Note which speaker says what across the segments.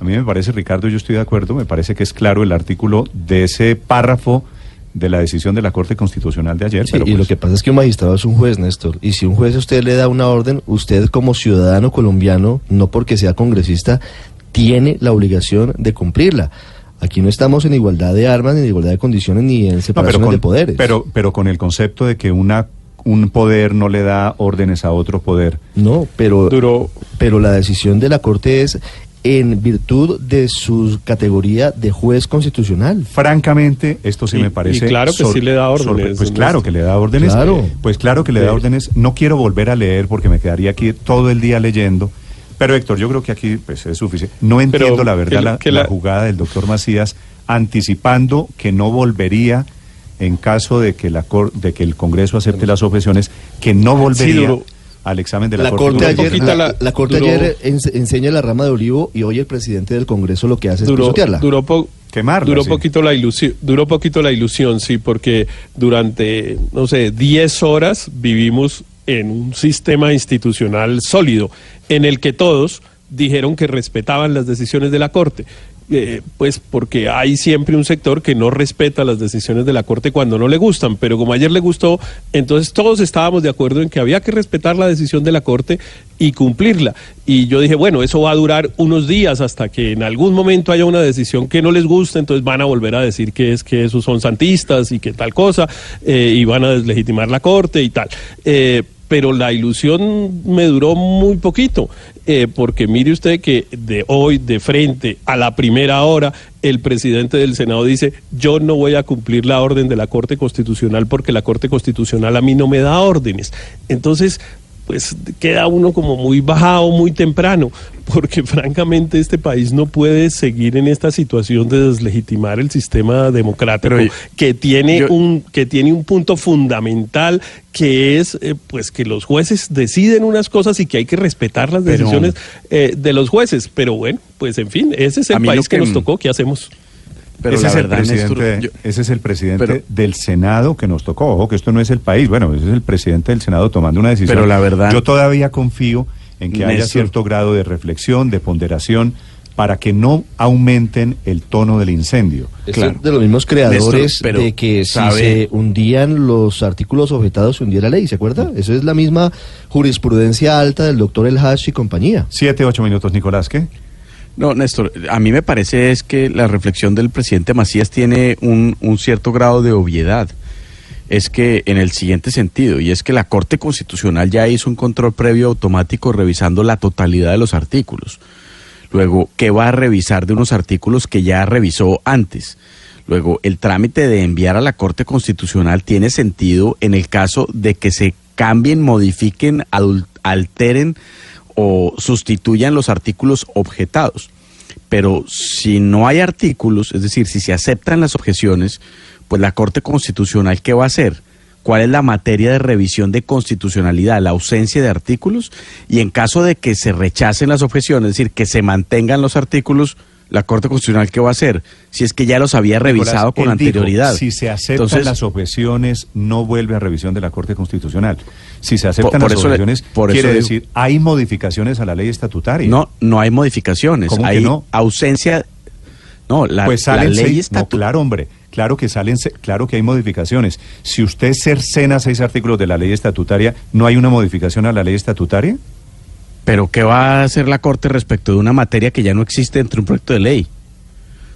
Speaker 1: A mí me parece, Ricardo, yo estoy de acuerdo, me parece que es claro el artículo de ese párrafo de la decisión de la Corte Constitucional de ayer.
Speaker 2: Sí,
Speaker 1: pero
Speaker 2: y lo
Speaker 1: pues,
Speaker 2: que pasa es que un magistrado es un juez, Néstor. Y si un juez a usted le da una orden, usted como ciudadano colombiano, no porque sea congresista, tiene la obligación de cumplirla. Aquí no estamos en igualdad de armas, ni en igualdad de condiciones, ni en separación de poderes.
Speaker 1: Pero, pero con el concepto de que una un poder no le da órdenes a otro poder.
Speaker 2: No, pero,
Speaker 3: Duró-
Speaker 2: pero la decisión de la Corte es en virtud de su categoría de juez constitucional.
Speaker 1: Francamente, esto sí
Speaker 3: Y-
Speaker 1: me parece.
Speaker 3: y claro que sí le da órdenes,
Speaker 1: Pues claro que le da órdenes.
Speaker 2: Claro.
Speaker 1: Pues claro que le da
Speaker 3: Sí.
Speaker 1: órdenes. No quiero volver a leer porque me quedaría aquí todo el día leyendo. Pero Héctor, yo creo que aquí pues, es suficiente. No entiendo
Speaker 3: Pero
Speaker 1: la verdad
Speaker 3: que la-
Speaker 1: la,
Speaker 3: que
Speaker 1: la
Speaker 3: la-
Speaker 1: jugada del doctor Macías anticipando que no volvería en caso de que la cor- de que el Congreso acepte las objeciones, que no volvería
Speaker 3: duró-
Speaker 1: al examen de la,
Speaker 2: La
Speaker 1: Corte.
Speaker 2: Corte ayer, la,
Speaker 3: la-
Speaker 2: la Corte
Speaker 3: duró-
Speaker 2: ayer ens- enseña la rama de olivo y hoy el presidente del Congreso lo que hace es pisotearla.
Speaker 3: duró, po-
Speaker 1: Quemarla,
Speaker 3: duró
Speaker 1: sí.
Speaker 3: poquito la ilusión, duró poquito la ilusión, sí, porque durante, no sé, 10 horas vivimos en un sistema institucional sólido, en el que todos dijeron que respetaban las decisiones de la Corte. Eh, pues porque hay siempre un sector que no respeta las decisiones de la Corte cuando no le gustan, pero como ayer le gustó, entonces todos estábamos de acuerdo en que había que respetar la decisión de la Corte y cumplirla. Y yo dije, bueno, eso va a durar unos días hasta que en algún momento haya una decisión que no les guste, entonces van a volver a decir que es que esos son santistas y que tal cosa, eh, y van a deslegitimar la Corte y tal. Eh, pero la ilusión me duró muy poquito, eh, porque mire usted que de hoy, de frente a la primera hora, el presidente del Senado dice, yo no voy a cumplir la orden de la Corte Constitucional porque la Corte Constitucional a mí no me da órdenes. Entonces, pues queda uno como muy bajado muy temprano, porque francamente este país no puede seguir en esta situación de deslegitimar el sistema democrático
Speaker 4: Pero,
Speaker 3: que tiene
Speaker 4: yo-
Speaker 3: un que tiene un punto fundamental que es eh, pues que los jueces deciden unas cosas y que hay que respetar las
Speaker 4: Pero-
Speaker 3: decisiones eh, de los jueces, pero bueno, pues en fin, ese es el país que,
Speaker 4: que
Speaker 3: nos tocó, ¿qué hacemos?
Speaker 4: Pero
Speaker 1: ese,
Speaker 4: la
Speaker 1: es el presidente,
Speaker 4: Néstor, yo-
Speaker 1: ese es el presidente
Speaker 4: Pero-
Speaker 1: del Senado que nos tocó. Ojo, que esto no es el país. Bueno, ese es el presidente del Senado tomando una decisión.
Speaker 4: Pero la verdad-
Speaker 1: Yo todavía confío en que haya cierto grado de reflexión, de ponderación, para que no aumenten el tono del incendio.
Speaker 2: Es
Speaker 4: Claro.
Speaker 2: de los mismos creadores
Speaker 4: Néstor, pero
Speaker 2: de que si
Speaker 4: sabe-
Speaker 2: se hundían los artículos objetados se hundía la ley, ¿se acuerda? Eso es la misma jurisprudencia alta del doctor El Hash y compañía.
Speaker 1: Siete, ocho minutos, Nicolás, ¿qué?
Speaker 4: No, Néstor, a mí me parece es que la reflexión del presidente Macías tiene un, un cierto grado de obviedad. Es que en el siguiente sentido, y es que la Corte Constitucional ya hizo un control previo automático revisando la totalidad de los artículos. Luego, ¿qué va a revisar de unos artículos que ya revisó antes? Luego, el trámite de enviar a la Corte Constitucional tiene sentido en el caso de que se cambien, modifiquen, alteren o sustituyan los artículos objetados. Pero si no hay artículos, es decir, si se aceptan las objeciones, pues la Corte Constitucional, ¿qué va a hacer? ¿Cuál es la materia de revisión de constitucionalidad? La ausencia de artículos. Y en caso de que se rechacen las objeciones, es decir, que se mantengan los artículos, la Corte Constitucional, ¿qué va a hacer? Si es que ya los había revisado
Speaker 1: Nicolás,
Speaker 4: con
Speaker 1: dijo,
Speaker 4: anterioridad.
Speaker 1: si se aceptan
Speaker 4: Entonces,
Speaker 1: las objeciones, no vuelve a revisión de la Corte Constitucional. Si se aceptan
Speaker 4: Por- por
Speaker 1: las
Speaker 4: le-
Speaker 1: objeciones,
Speaker 4: por
Speaker 1: quiere
Speaker 4: digo-
Speaker 1: decir, hay modificaciones a la ley estatutaria.
Speaker 4: No, no hay modificaciones.
Speaker 1: ¿Cómo que
Speaker 4: hay
Speaker 1: no?
Speaker 4: ausencia. No, la,
Speaker 1: pues
Speaker 4: la ley
Speaker 1: seis, no,
Speaker 4: estatu-
Speaker 1: claro, hombre, claro que salen, claro que hay modificaciones. Si usted cercena seis artículos de la ley estatutaria, ¿no hay una modificación a la ley estatutaria?
Speaker 4: Pero ¿qué va a hacer la Corte respecto de una materia que ya no existe dentro de un proyecto de ley?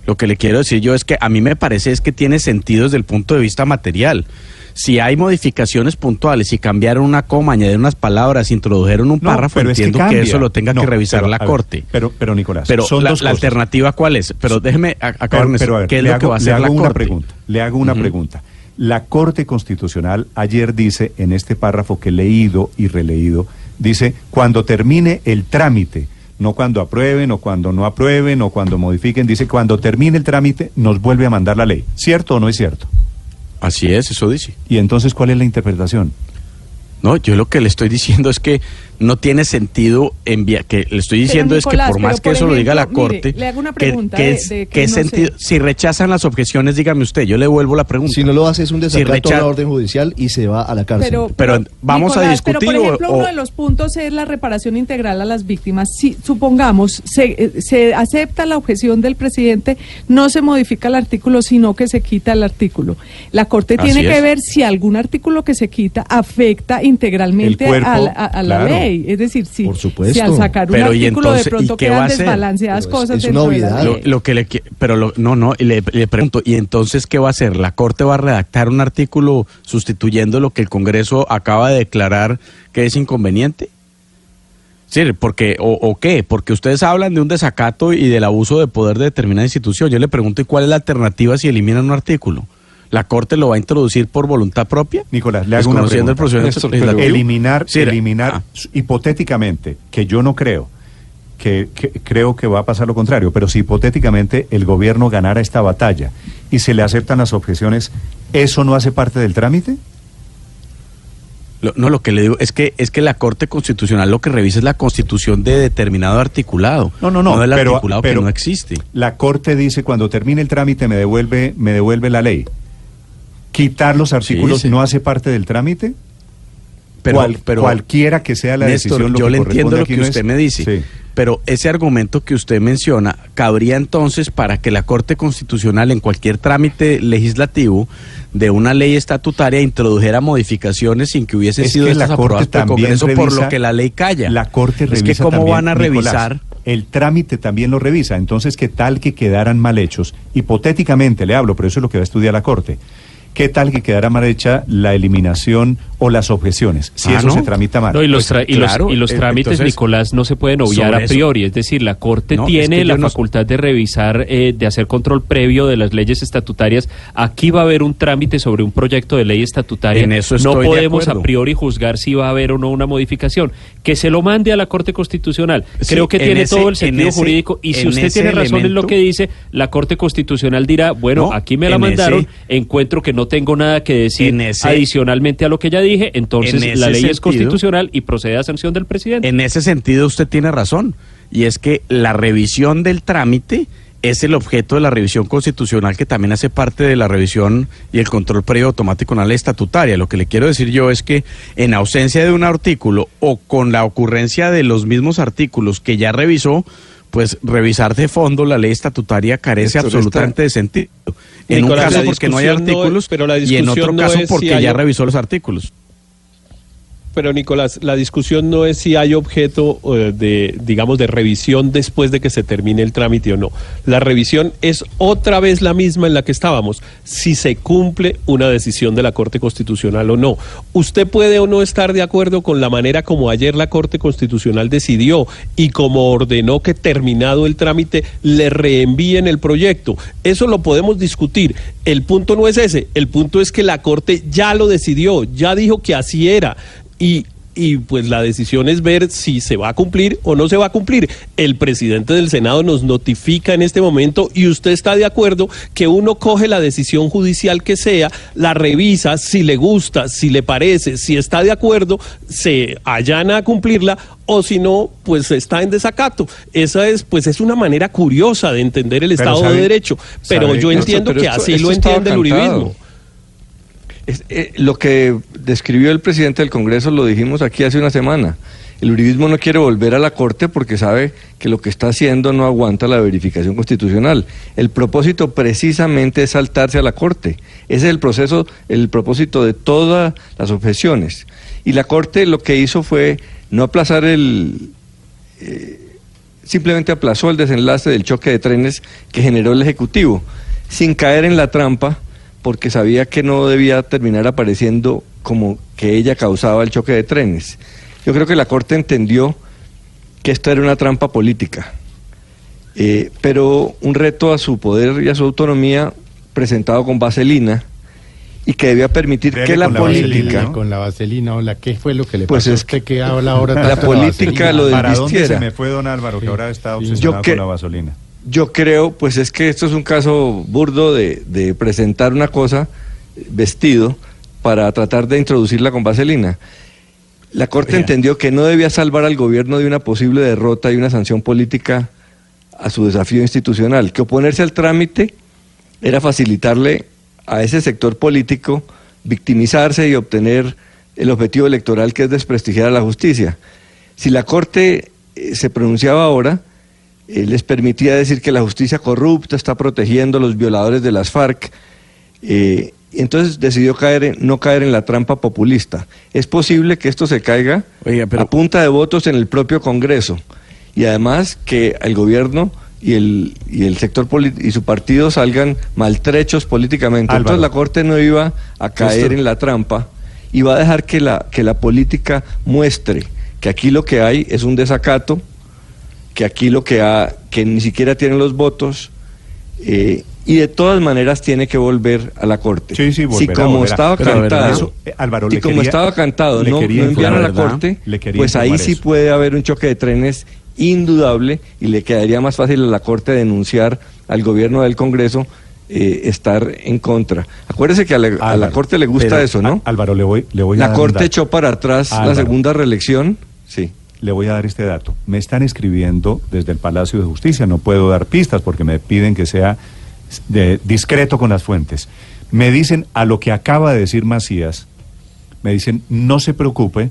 Speaker 4: Lo que le quiero decir yo es que a mí me parece es que tiene sentido desde el punto de vista material. Si hay modificaciones puntuales, si cambiaron una coma, añadieron unas palabras, introdujeron un
Speaker 1: No,
Speaker 4: párrafo,
Speaker 1: es
Speaker 4: entiendo que, eso lo tenga
Speaker 1: No,
Speaker 4: que revisar
Speaker 1: pero,
Speaker 4: la
Speaker 1: ver,
Speaker 4: Corte.
Speaker 1: pero, pero Nicolás,
Speaker 4: Pero
Speaker 1: son
Speaker 4: la,
Speaker 1: dos
Speaker 4: la
Speaker 1: cosas.
Speaker 4: alternativa cuál es? Pero déjeme a- acabar
Speaker 1: Pero, ver,
Speaker 4: ¿Qué es lo
Speaker 1: hago,
Speaker 4: que va a
Speaker 1: le
Speaker 4: hacer
Speaker 1: hago
Speaker 4: la
Speaker 1: una
Speaker 4: Corte?
Speaker 1: pregunta. Le hago una pregunta. La Corte Constitucional ayer dice, en este párrafo que he leído y releído, dice, cuando termine el trámite, no cuando aprueben o cuando no aprueben o cuando modifiquen, dice, cuando termine el trámite nos vuelve a mandar la ley. ¿Cierto o no es cierto?
Speaker 4: Así es, eso dice.
Speaker 1: Y entonces, ¿cuál es la interpretación?
Speaker 4: No, yo lo que le estoy diciendo es que no tiene sentido enviar, que le estoy diciendo es que por más que eso lo diga la Corte,
Speaker 5: le hago una
Speaker 4: que-
Speaker 5: pregunta
Speaker 4: que
Speaker 5: de-
Speaker 4: es-
Speaker 5: de que
Speaker 4: ¿qué
Speaker 5: no sé.
Speaker 4: sentido? Si rechazan las objeciones, dígame usted, yo le devuelvo la pregunta.
Speaker 2: Si no lo hace es un
Speaker 4: Si
Speaker 2: desacato a
Speaker 4: recha-
Speaker 2: la orden judicial y se va a la cárcel.
Speaker 5: Pero,
Speaker 4: Pero vamos a discutir
Speaker 5: Pero, por ejemplo,
Speaker 4: o-
Speaker 5: uno de los puntos es la reparación integral a las víctimas. Si, supongamos, se, eh, se acepta la objeción del presidente, no se modifica el artículo, sino que se quita el artículo. La Corte
Speaker 4: Así
Speaker 5: tiene que ver si algún artículo que se quita afecta integralmente
Speaker 1: cuerpo,
Speaker 5: a, la- a- a la
Speaker 1: claro.
Speaker 5: ley. Es decir, si,
Speaker 2: Por supuesto.
Speaker 5: si al sacar un
Speaker 4: Pero, ¿y
Speaker 5: artículo
Speaker 4: entonces,
Speaker 5: de pronto
Speaker 4: ¿y qué va a
Speaker 5: quedan desbalanceadas
Speaker 2: Pero es-
Speaker 5: cosas
Speaker 2: es una
Speaker 5: dentro de la
Speaker 2: obviedad.
Speaker 5: ley.
Speaker 4: Lo, lo que le pero lo- no no y le, le pregunto y entonces qué va a hacer la corte va a redactar un artículo sustituyendo lo que el Congreso acaba de declarar que es inconveniente sí porque o, o qué porque ustedes hablan de un desacato y del abuso de poder de determinada institución. Yo le pregunto y cuál es la alternativa si eliminan un artículo la corte lo va a introducir por voluntad propia
Speaker 1: Nicolás, le hago una
Speaker 4: el
Speaker 1: pregunta.
Speaker 4: procedimiento
Speaker 6: Néstor,
Speaker 1: eliminar,
Speaker 4: Sí,
Speaker 1: eliminar
Speaker 4: ah.
Speaker 1: hipotéticamente, que yo no creo, que, que creo que va a pasar lo contrario, pero si hipotéticamente el gobierno ganara esta batalla y se le aceptan las objeciones, ¿eso no hace parte del trámite?
Speaker 4: Lo- no, lo que le digo es que es que la Corte Constitucional lo que revisa es la constitución de determinado articulado.
Speaker 1: No, no, no,
Speaker 4: del
Speaker 1: pero-
Speaker 4: articulado
Speaker 1: pero-
Speaker 4: que no existe.
Speaker 1: La Corte dice cuando termine el trámite me devuelve, me devuelve la ley. ¿Quitar los artículos
Speaker 4: sí.
Speaker 1: no hace parte del trámite?
Speaker 4: Pero,
Speaker 1: Cual-
Speaker 4: pero
Speaker 1: cualquiera que sea la
Speaker 4: Néstor,
Speaker 1: decisión, lo
Speaker 4: yo
Speaker 1: que
Speaker 4: le entiendo lo que
Speaker 1: no es-
Speaker 4: usted me dice,
Speaker 1: Sí.
Speaker 4: pero ese argumento que usted menciona cabría entonces para que la Corte Constitucional en cualquier trámite legislativo de una ley estatutaria introdujera modificaciones sin que hubiesen
Speaker 1: Es
Speaker 4: sido
Speaker 1: que la
Speaker 4: estas
Speaker 1: Corte
Speaker 4: aprobadas por el por lo que la ley calla.
Speaker 1: La Corte
Speaker 4: es
Speaker 1: revisa
Speaker 4: que cómo
Speaker 1: también,
Speaker 4: van a
Speaker 1: Nicolás,
Speaker 4: revisar
Speaker 1: el trámite también lo revisa. Entonces, ¿qué tal que quedaran mal hechos? Hipotéticamente le hablo, pero eso es lo que va a estudiar la Corte. ¿Qué tal que quedara mal hecha la eliminación o las objeciones? Si
Speaker 4: Ah,
Speaker 1: eso
Speaker 4: ¿no?
Speaker 1: se tramita mal.
Speaker 7: No, y los,
Speaker 4: Pues,
Speaker 7: y los-
Speaker 4: claro,
Speaker 7: y los
Speaker 4: eh,
Speaker 7: trámites,
Speaker 4: entonces,
Speaker 7: Nicolás, no se pueden obviar a
Speaker 4: eso-
Speaker 7: priori. Es decir, la Corte
Speaker 4: No, es
Speaker 7: tiene
Speaker 4: que
Speaker 7: la facultad de revisar, eh, de hacer control previo de las leyes estatutarias. Aquí va a haber un trámite sobre un proyecto de ley estatutaria.
Speaker 4: En eso
Speaker 7: no podemos a priori juzgar si va a haber o no una modificación. Que se lo mande a la Corte Constitucional.
Speaker 4: Sí,
Speaker 7: Creo que
Speaker 4: en
Speaker 7: tiene
Speaker 4: ese-
Speaker 7: todo el
Speaker 4: en
Speaker 7: sentido
Speaker 4: ese-
Speaker 7: jurídico. Y si usted tiene razón en lo que dice, la Corte Constitucional dirá, bueno,
Speaker 4: No,
Speaker 7: aquí me la
Speaker 4: en
Speaker 7: mandaron,
Speaker 4: ese-
Speaker 7: encuentro que no tengo nada que decir
Speaker 4: En ese-
Speaker 7: adicionalmente a lo que ya dije, entonces
Speaker 4: En
Speaker 7: la
Speaker 4: ese
Speaker 7: ley es
Speaker 4: sentido-
Speaker 7: constitucional y procede a sanción del presidente.
Speaker 4: En ese sentido usted tiene razón, y es que la revisión del trámite es el objeto de la revisión constitucional que también hace parte de la revisión y el control previo automático en la ley estatutaria. Lo que le quiero decir yo es que en ausencia de un artículo o con la ocurrencia de los mismos artículos que ya revisó, pues revisar de fondo la ley estatutaria carece absolutamente de sentido. En un caso porque no hay
Speaker 3: discusión no es-
Speaker 4: artículos
Speaker 3: pero la
Speaker 4: y en otro
Speaker 3: no
Speaker 4: caso
Speaker 3: si
Speaker 4: porque
Speaker 3: hay-
Speaker 4: ya revisó los artículos.
Speaker 3: Pero Nicolás, la discusión no es si hay objeto eh, de, digamos, de revisión después de que se termine el trámite o no. La revisión es otra vez la misma en la que estábamos, si se cumple una decisión de la Corte Constitucional o no. Usted puede o no estar de acuerdo con la manera como ayer la Corte Constitucional decidió y como ordenó que terminado el trámite le reenvíen el proyecto. Eso lo podemos discutir. El punto no es ese, el punto es que la Corte ya lo decidió, ya dijo que así era. Y, y pues la decisión es ver si se va a cumplir o no se va a cumplir. El presidente del Senado nos notifica en este momento y usted está de acuerdo que uno coge la decisión judicial que sea, la revisa, si le gusta, si le parece, si está de acuerdo, se allana a cumplirla o si no, pues está en desacato. Esa es, pues es una manera curiosa de entender el
Speaker 1: Pero
Speaker 3: Estado
Speaker 1: sabe-
Speaker 3: de Derecho. Pero
Speaker 1: sabe-
Speaker 3: yo entiendo
Speaker 6: pero
Speaker 3: que
Speaker 6: esto-
Speaker 3: así
Speaker 6: esto
Speaker 3: lo entiende el uribismo.
Speaker 6: Eh, lo que describió el presidente del Congreso lo dijimos aquí hace una semana. El uribismo no quiere volver a la Corte porque sabe que lo que está haciendo no aguanta la verificación constitucional. El propósito precisamente es saltarse a la Corte. Ese es el proceso, el propósito de todas las objeciones. Y la Corte lo que hizo fue no aplazar el, simplemente aplazó el desenlace del choque de trenes que generó el Ejecutivo, sin caer en la trampa, porque sabía que no debía terminar apareciendo como que ella causaba el choque de trenes. Yo creo que la Corte entendió que esto era una trampa política, eh, pero un reto a su poder y a su autonomía presentado con vaselina y que debía permitir que la
Speaker 1: con la
Speaker 6: política...
Speaker 1: vaselina, ¿no?
Speaker 8: Con la vaselina, hola, ¿qué fue lo que le
Speaker 6: Pues
Speaker 8: pasó
Speaker 6: es
Speaker 8: que habla ahora
Speaker 6: la política
Speaker 8: vaselina?
Speaker 6: lo
Speaker 1: ¿Para dónde
Speaker 6: desvistiera.
Speaker 1: se me fue don Álvaro, que
Speaker 8: Sí.
Speaker 1: ahora está obsesionado
Speaker 6: Yo que-
Speaker 1: con la gasolina?
Speaker 6: Yo creo, pues es que esto es un caso burdo de, de presentar una cosa vestido para tratar de introducirla con vaselina. La Corte entendió que no debía salvar al gobierno de una posible derrota y una sanción política a su desafío institucional, que oponerse al trámite era facilitarle a ese sector político victimizarse y obtener el objetivo electoral que es desprestigiar a la justicia. Si la Corte eh, se pronunciaba ahora, eh, les permitía decir que la justicia corrupta está protegiendo a los violadores de las FARC, eh, y entonces decidió caer en- no caer en la trampa populista. Es posible que esto se caiga
Speaker 4: Oiga, pero-
Speaker 6: a punta de votos en el propio Congreso y además que el gobierno y el, y el sector y su partido salgan maltrechos políticamente.
Speaker 1: Álvaro.
Speaker 6: Entonces la Corte no iba a caer en la trampa y va a dejar que la, que la política muestre que aquí lo que hay es un desacato, que aquí lo que ha, que ni siquiera tienen los votos eh, y de todas maneras tiene que volver a la corte.
Speaker 1: Sí, sí,
Speaker 6: si como
Speaker 1: volverá.
Speaker 6: estaba
Speaker 1: Pero,
Speaker 6: cantado,
Speaker 1: eso, eh, Álvaro,
Speaker 6: si
Speaker 1: le
Speaker 6: como
Speaker 1: quería-
Speaker 6: estaba cantado no,
Speaker 1: quería
Speaker 6: no enviaron a la corte, pues ahí sí puede haber un choque de trenes indudable y le quedaría más fácil a la corte denunciar al gobierno del Congreso eh, estar en contra. Acuérdese que a la, a la
Speaker 1: Álvaro,
Speaker 6: corte le gusta
Speaker 1: pero,
Speaker 6: eso, ¿no?
Speaker 1: Álvaro, le voy, le voy a
Speaker 6: La corte echó para atrás la segunda reelección. Sí.
Speaker 1: Le voy a dar este dato. Me están escribiendo desde el Palacio de Justicia. No puedo dar pistas porque me piden que sea de- discreto con las fuentes. Me dicen a lo que acaba de decir Macías, me dicen, no se preocupe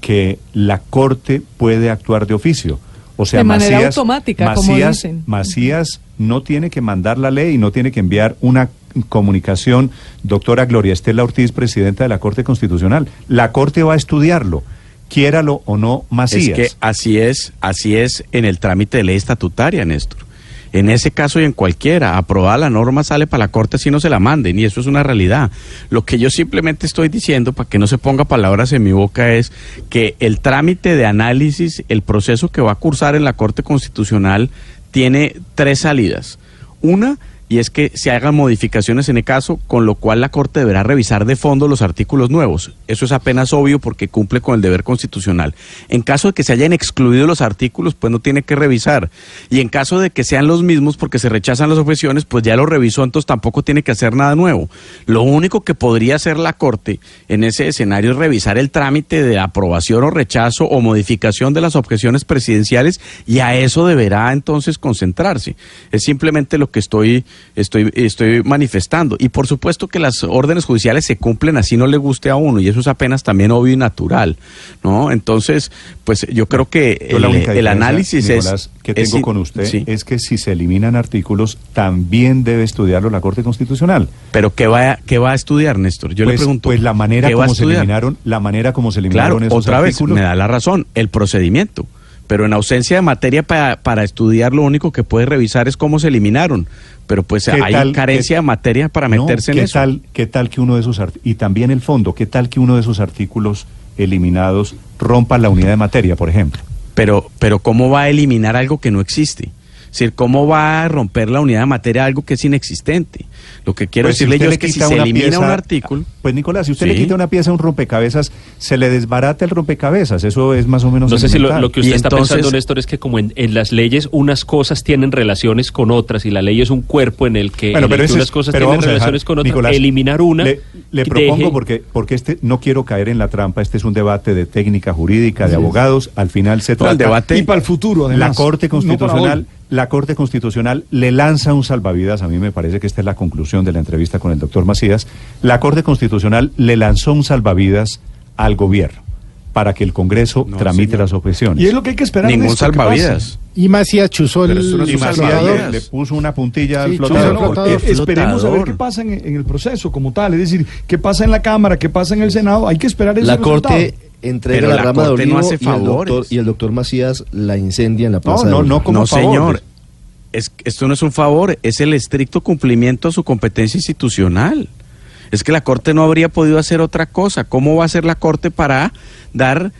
Speaker 1: que la Corte puede actuar de oficio. O sea,
Speaker 5: De manera
Speaker 1: Macías,
Speaker 5: automática, como dicen.
Speaker 1: Macías no tiene que mandar la ley, no tiene que enviar una comunicación, doctora Gloria Estela Ortiz, presidenta de la Corte Constitucional. La Corte va a estudiarlo, quiéralo o no Macías.
Speaker 4: Es que así es, así es en el trámite de ley estatutaria, Néstor. En ese caso y en cualquiera, aprobada la norma sale para la Corte si no se la manden, y eso es una realidad. Lo que yo simplemente estoy diciendo, para que no se ponga palabras en mi boca, es que el trámite de análisis, el proceso que va a cursar en la Corte Constitucional, tiene tres salidas. Una, y es que se hagan modificaciones en el caso, con lo cual la Corte deberá revisar de fondo los artículos nuevos. Eso es apenas obvio porque cumple con el deber constitucional. En caso de que se hayan excluido los artículos, pues no tiene que revisar. Y en caso de que sean los mismos porque se rechazan las objeciones, pues ya lo revisó, entonces tampoco tiene que hacer nada nuevo. Lo único que podría hacer la Corte en ese escenario es revisar el trámite de aprobación o rechazo o modificación de las objeciones presidenciales y a eso deberá entonces concentrarse. Es simplemente lo que estoy, estoy, estoy manifestando. Y por supuesto que las órdenes judiciales se cumplen así no le guste a uno y eso es apenas también obvio y natural, ¿no? Entonces, pues yo creo que
Speaker 1: Yo
Speaker 4: el, análisis
Speaker 1: Nicolás,
Speaker 4: es...
Speaker 1: que
Speaker 4: es
Speaker 1: tengo
Speaker 4: in-
Speaker 1: con usted
Speaker 4: sí.
Speaker 1: es que si se eliminan artículos, también debe estudiarlo la Corte Constitucional.
Speaker 4: Pero ¿qué va, a- qué va a estudiar, Néstor? Yo
Speaker 1: pues,
Speaker 4: le pregunto.
Speaker 1: pues la manera
Speaker 4: ¿qué va a
Speaker 1: como se eliminaron, la manera como se
Speaker 4: Claro,
Speaker 1: eliminaron esos
Speaker 4: otra vez,
Speaker 1: artículos.
Speaker 4: me da la razón, el procedimiento. Pero en ausencia de materia para, para estudiar, lo único que puede revisar es cómo se eliminaron. Pero pues
Speaker 1: ¿Qué
Speaker 4: hay
Speaker 1: tal-
Speaker 4: carencia
Speaker 1: qué-
Speaker 4: de materia para
Speaker 1: No,
Speaker 4: meterse en
Speaker 1: ¿qué
Speaker 4: eso.
Speaker 1: Tal, ¿Qué tal que uno de esos y también el fondo, qué tal que uno de esos artículos eliminados rompa la unidad de materia, por ejemplo?
Speaker 4: Pero, pero ¿cómo va a eliminar algo que no existe? Es decir, ¿cómo va a romper la unidad de materia algo que es inexistente? Lo que quiero
Speaker 1: Pues si
Speaker 4: decirle yo
Speaker 1: le
Speaker 4: es que si
Speaker 1: quita
Speaker 4: se
Speaker 1: una
Speaker 4: elimina
Speaker 1: pieza-
Speaker 4: un artículo...
Speaker 1: Pues Nicolás, si usted le quita una pieza a un rompecabezas, se le desbarata el rompecabezas. Eso es más o menos.
Speaker 7: No sé si lo, que usted
Speaker 4: Y
Speaker 7: está
Speaker 4: entonces-
Speaker 7: pensando, Néstor, es que como en, en las leyes unas cosas tienen relaciones con otras y la ley es un cuerpo en el que,
Speaker 1: Bueno,
Speaker 7: en el
Speaker 1: pero
Speaker 7: que
Speaker 1: eso
Speaker 7: unas
Speaker 1: es-
Speaker 7: cosas
Speaker 1: pero
Speaker 7: tienen
Speaker 1: dejar,
Speaker 7: relaciones con otras,
Speaker 1: Nicolás,
Speaker 7: eliminar una.
Speaker 1: Le, propongo
Speaker 7: deje-
Speaker 1: porque porque este no quiero caer en la trampa. Este es un debate de técnica jurídica, de abogados. Al final se
Speaker 4: No,
Speaker 1: trata
Speaker 4: el debate-
Speaker 9: Y para el futuro, además.
Speaker 1: la Corte
Speaker 9: No
Speaker 1: Constitucional, la Corte Constitucional le lanza un salvavidas. A mí me parece que esta es la conclusión de la entrevista con el doctor Macías. La Corte Constitucional le lanzó un salvavidas al gobierno para que el Congreso
Speaker 4: No,
Speaker 1: tramite
Speaker 4: señor.
Speaker 1: las objeciones.
Speaker 9: Y es lo que hay que esperar.
Speaker 4: Ningún
Speaker 9: Néstor, que
Speaker 4: salvavidas.
Speaker 8: Y Macías chuzó el,
Speaker 4: no
Speaker 1: Y Macías le, le puso una puntilla al
Speaker 8: Sí,
Speaker 1: flotador.
Speaker 9: No, no,
Speaker 8: flotador.
Speaker 9: eh, esperemos a ver qué pasa en, en el proceso como tal. Es decir, qué pasa en la Cámara, qué pasa en el Senado. Hay que esperar ese
Speaker 2: La
Speaker 9: resultado.
Speaker 2: Corte entrega
Speaker 4: Pero
Speaker 2: la,
Speaker 4: la
Speaker 2: rama de
Speaker 4: no
Speaker 2: olivo
Speaker 4: hace
Speaker 2: y, el doctor, y el doctor Macías la incendia en la
Speaker 1: No,
Speaker 2: plaza de
Speaker 1: no, no como
Speaker 4: no,
Speaker 1: favor.
Speaker 4: señor. Es, esto no es un favor, es el estricto cumplimiento a su competencia institucional. Es que la Corte no habría podido hacer otra cosa. ¿Cómo va a hacer la Corte para dar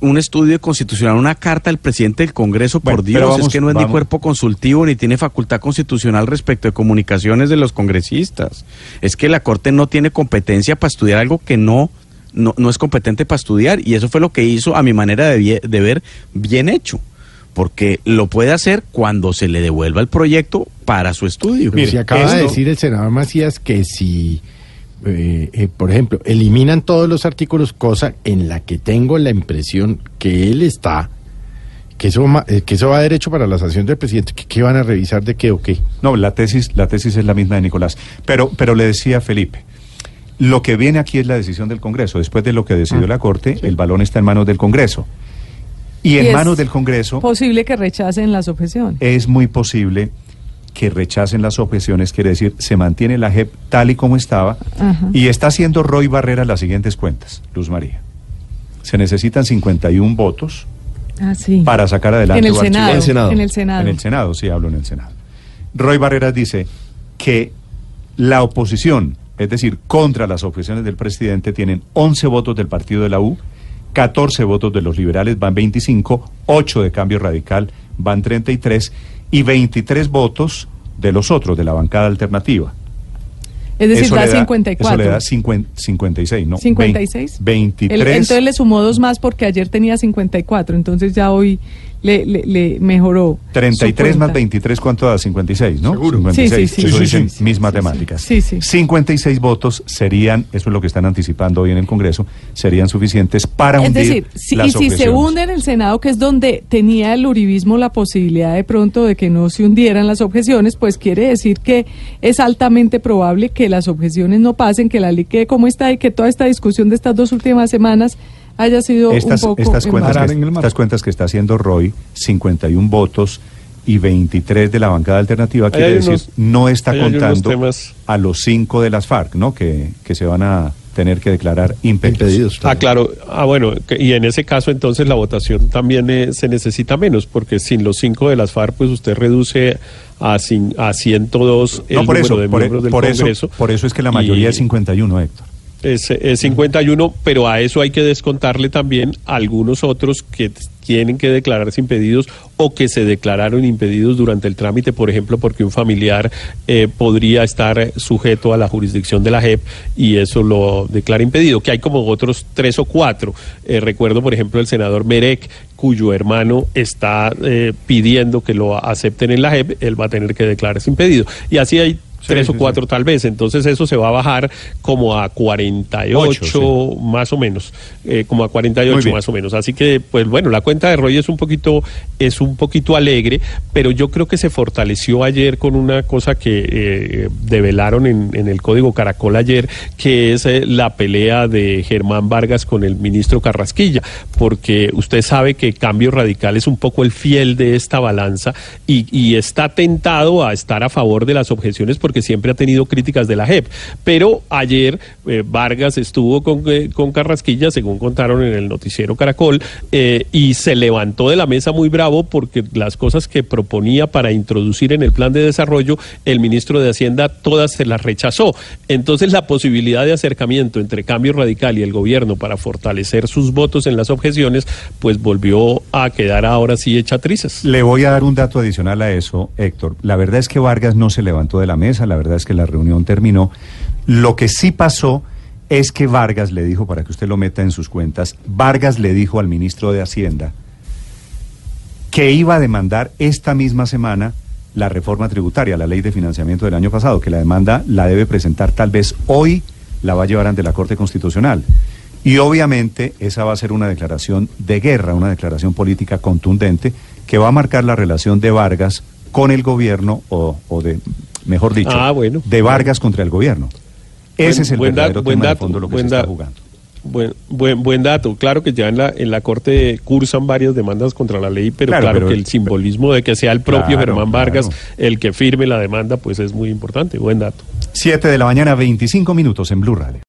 Speaker 4: un estudio constitucional, una carta al presidente del Congreso?
Speaker 1: Bueno,
Speaker 4: Por Dios,
Speaker 1: vamos-
Speaker 4: es que no es ni cuerpo consultivo ni tiene facultad constitucional respecto de comunicaciones de los congresistas. Es que la Corte no tiene competencia para estudiar algo que no, no, no es competente para estudiar. Y eso fue lo que hizo, a mi manera de ver, bien hecho. Porque lo puede hacer cuando se le devuelva el proyecto para su estudio.
Speaker 8: Pero
Speaker 1: Mire,
Speaker 8: si acaba de decir el senador Macías que si eh, eh, por ejemplo, eliminan todos los artículos, cosa en la que tengo la impresión que él está, que eso, ma- eh, que eso va derecho para la sanción del presidente, que qué van a revisar de qué o qué.
Speaker 1: No, la tesis, la tesis es la misma de Nicolás. Pero, pero le decía a Felipe, lo que viene aquí es la decisión del Congreso. Después de lo que decidió
Speaker 8: Ah,
Speaker 1: la Corte, el balón está en manos del Congreso. Y en
Speaker 5: Y
Speaker 1: manos del Congreso
Speaker 5: Posible que rechacen las objeciones.
Speaker 1: es muy posible que rechacen las objeciones, quiere decir, se mantiene la JEP tal y como estaba,
Speaker 5: Ajá.
Speaker 1: y está haciendo Roy Barrera las siguientes cuentas, Luz María. Se necesitan 51 votos
Speaker 5: Ah, sí.
Speaker 1: para sacar adelante
Speaker 5: en el Senado.
Speaker 2: En Senado.
Speaker 5: En el Senado.
Speaker 1: En el Senado, sí, hablo en el Senado. Roy Barreras dice que la oposición, es decir, contra las objeciones del presidente, tienen 11 votos del partido de la U, 14 votos de los liberales, van 25, 8 de Cambio Radical, van 33, y 23 votos de los otros, de la bancada alternativa.
Speaker 5: Es decir,
Speaker 1: Eso
Speaker 5: da
Speaker 1: le da-
Speaker 5: 54.
Speaker 1: Eso le da 50 56, ¿no?
Speaker 5: 56.
Speaker 1: Vein-
Speaker 5: El-
Speaker 1: 23.
Speaker 5: entonces le sumó dos más porque ayer tenía 54, entonces ya hoy le, le, le mejoró. su
Speaker 1: 33 más
Speaker 5: cuenta.
Speaker 1: 23, ¿cuánto da? 56, ¿no?
Speaker 8: Seguro.
Speaker 1: 56,
Speaker 5: Sí, sí, sí.
Speaker 1: eso
Speaker 8: Sí, sí,
Speaker 1: dicen
Speaker 8: sí.
Speaker 1: mis
Speaker 5: Sí,
Speaker 1: matemáticas.
Speaker 5: sí. Sí, sí.
Speaker 1: 56 votos serían, eso es lo que están anticipando hoy en el Congreso, serían suficientes para
Speaker 5: Es
Speaker 1: hundir
Speaker 5: decir, si,
Speaker 1: las
Speaker 5: y si se hunde en el Senado, que es donde tenía el uribismo la posibilidad de pronto de que no se hundieran las objeciones, pues quiere decir que es altamente probable que las objeciones no pasen, que la ley quede como está y que toda esta discusión de estas dos últimas semanas haya sido
Speaker 1: estas,
Speaker 5: un poco...
Speaker 1: estas,
Speaker 5: en
Speaker 1: cuentas que,
Speaker 9: en el mar.
Speaker 1: estas cuentas que está haciendo Roy, 51 votos y 23 de la bancada alternativa, quiere decir,
Speaker 3: unos-
Speaker 1: no está contando
Speaker 3: temas-
Speaker 1: a los cinco de las FARC, ¿no? Que, que se van a tener que declarar impedidos.
Speaker 2: Impedidos.
Speaker 3: Ah, claro. Ah, bueno, que- y en ese caso entonces la votación también eh, se necesita menos, porque sin los cinco de las FARC, pues usted reduce a, cin- a 102 el
Speaker 1: No, por
Speaker 3: número
Speaker 1: eso,
Speaker 3: de
Speaker 1: por,
Speaker 3: miembros
Speaker 1: por eso,
Speaker 3: Congreso.
Speaker 1: por eso es que la mayoría
Speaker 3: Y-
Speaker 1: es 51, Héctor.
Speaker 3: Es, es 51, pero a eso hay que descontarle también algunos otros que tienen que declararse impedidos o que se declararon impedidos durante el trámite, por ejemplo, porque un familiar eh, podría estar sujeto a la jurisdicción de la JEP y eso lo declara impedido, que hay como otros tres o cuatro. Eh, recuerdo, por ejemplo, el senador Merek, cuyo hermano está eh, pidiendo que lo acepten en la JEP, él va a tener que declararse impedido. Y así hay tres
Speaker 1: sí,
Speaker 3: o cuatro tal vez. Entonces eso se va a bajar como a 48
Speaker 1: Ocho,
Speaker 3: más o menos, eh, como a
Speaker 1: Muy
Speaker 3: 48
Speaker 1: bien.
Speaker 3: más o menos. Así que pues bueno, la cuenta de Roy es un poquito es un poquito alegre, pero yo creo que se fortaleció ayer con una cosa que eh, develaron en, en el código Caracol ayer, que es eh, la pelea de Germán Vargas con el ministro Carrasquilla, porque usted sabe que Cambio Radical es un poco el fiel de esta balanza y, y está tentado a estar a favor de las objeciones porque siempre ha tenido críticas de la JEP. Pero ayer eh, Vargas estuvo con, eh, con Carrasquilla, según contaron en el noticiero Caracol, eh, y se levantó de la mesa muy bravo porque las cosas que proponía para introducir en el plan de desarrollo, el ministro de Hacienda todas se las rechazó. Entonces la posibilidad de acercamiento entre Cambio Radical y el gobierno para fortalecer sus votos en las objeciones, pues volvió a quedar ahora sí hecha trizas.
Speaker 1: Le voy a dar un dato adicional a eso, Héctor. La verdad es que Vargas no se levantó de la mesa, la verdad es que la reunión terminó. Lo que sí pasó es que Vargas le dijo, para que usted lo meta en sus cuentas, Vargas le dijo al ministro de Hacienda que iba a demandar esta misma semana la reforma tributaria, la ley de financiamiento del año pasado, que la demanda la debe presentar tal vez hoy, la va a llevar ante la Corte Constitucional. Y obviamente esa va a ser una declaración de guerra, una declaración política contundente que va a marcar la relación de Vargas con el gobierno o, o de, mejor dicho,
Speaker 3: Ah, bueno.
Speaker 1: de Vargas contra el gobierno. Ese
Speaker 3: Buen-
Speaker 1: es el
Speaker 3: buen da-
Speaker 1: verdadero
Speaker 3: buen
Speaker 1: tema de
Speaker 3: dato,
Speaker 1: fondo lo que
Speaker 3: buen
Speaker 1: se está jugando.
Speaker 3: Buen, buen, buen dato. Claro que ya en la, en la Corte cursan varias demandas contra la ley, pero
Speaker 1: Claro,
Speaker 3: claro,
Speaker 1: pero-
Speaker 3: que el simbolismo de que sea el propio
Speaker 1: Claro,
Speaker 3: Germán
Speaker 1: claro.
Speaker 3: Vargas el que firme la demanda, pues es muy importante. Buen dato.
Speaker 1: Siete de la mañana, 25 minutos en Blue Radio.